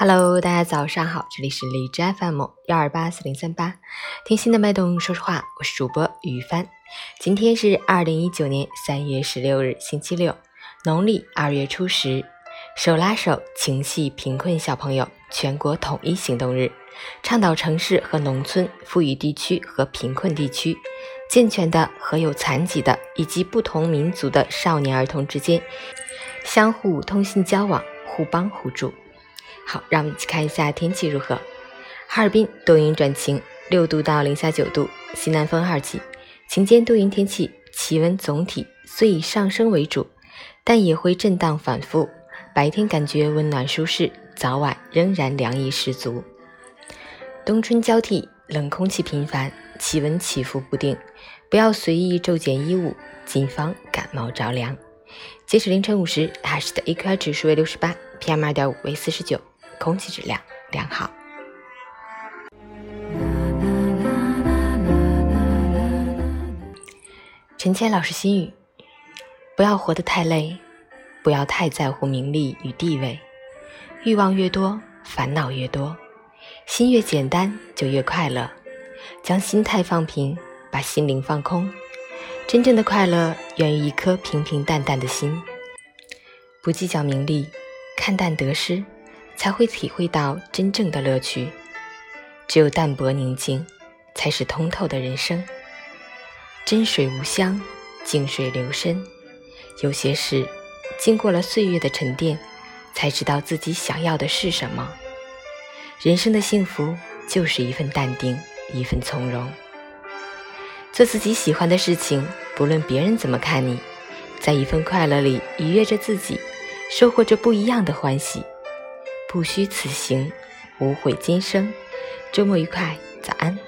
Hello，大家早上好，这里是荔枝 FM 幺二八四零三八，听心的脉动说说话，我是主播于帆。今天是二零一九年三月十六日，星期六，农历二月初十，手拉手情系贫困小朋友全国统一行动日，倡导城市和农村、富裕地区和贫困地区、健全的和有残疾的以及不同民族的少年儿童之间相互通信交往，互帮互助。好，让我们一起看一下天气如何。哈尔滨多云转晴，六度到零下九度，西南风二级，晴间多云天气，气温总体虽以上升为主，但也会震荡反复。白天感觉温暖舒适，早晚仍然凉意十足。冬春交替，冷空气频繁，气温起伏不定，不要随意骤减衣物，谨防感冒着凉。截止凌晨五时，海市的 AQI 指数为六十八，PM 二点五为四十九。空气质量良好。陈谦老师心语：不要活得太累，不要太在乎名利与地位。欲望越多，烦恼越多；心越简单，就越快乐。将心态放平，把心灵放空。真正的快乐源于一颗平平淡淡的心，不计较名利，看淡得失。才会体会到真正的乐趣。只有淡泊宁静，才是通透的人生。真水无香，静水流深。有些事，经过了岁月的沉淀，才知道自己想要的是什么。人生的幸福，就是一份淡定，一份从容。做自己喜欢的事情，不论别人怎么看你，在一份快乐里愉悦着自己，收获着不一样的欢喜。不虚此行，无悔今生。周末愉快，早安。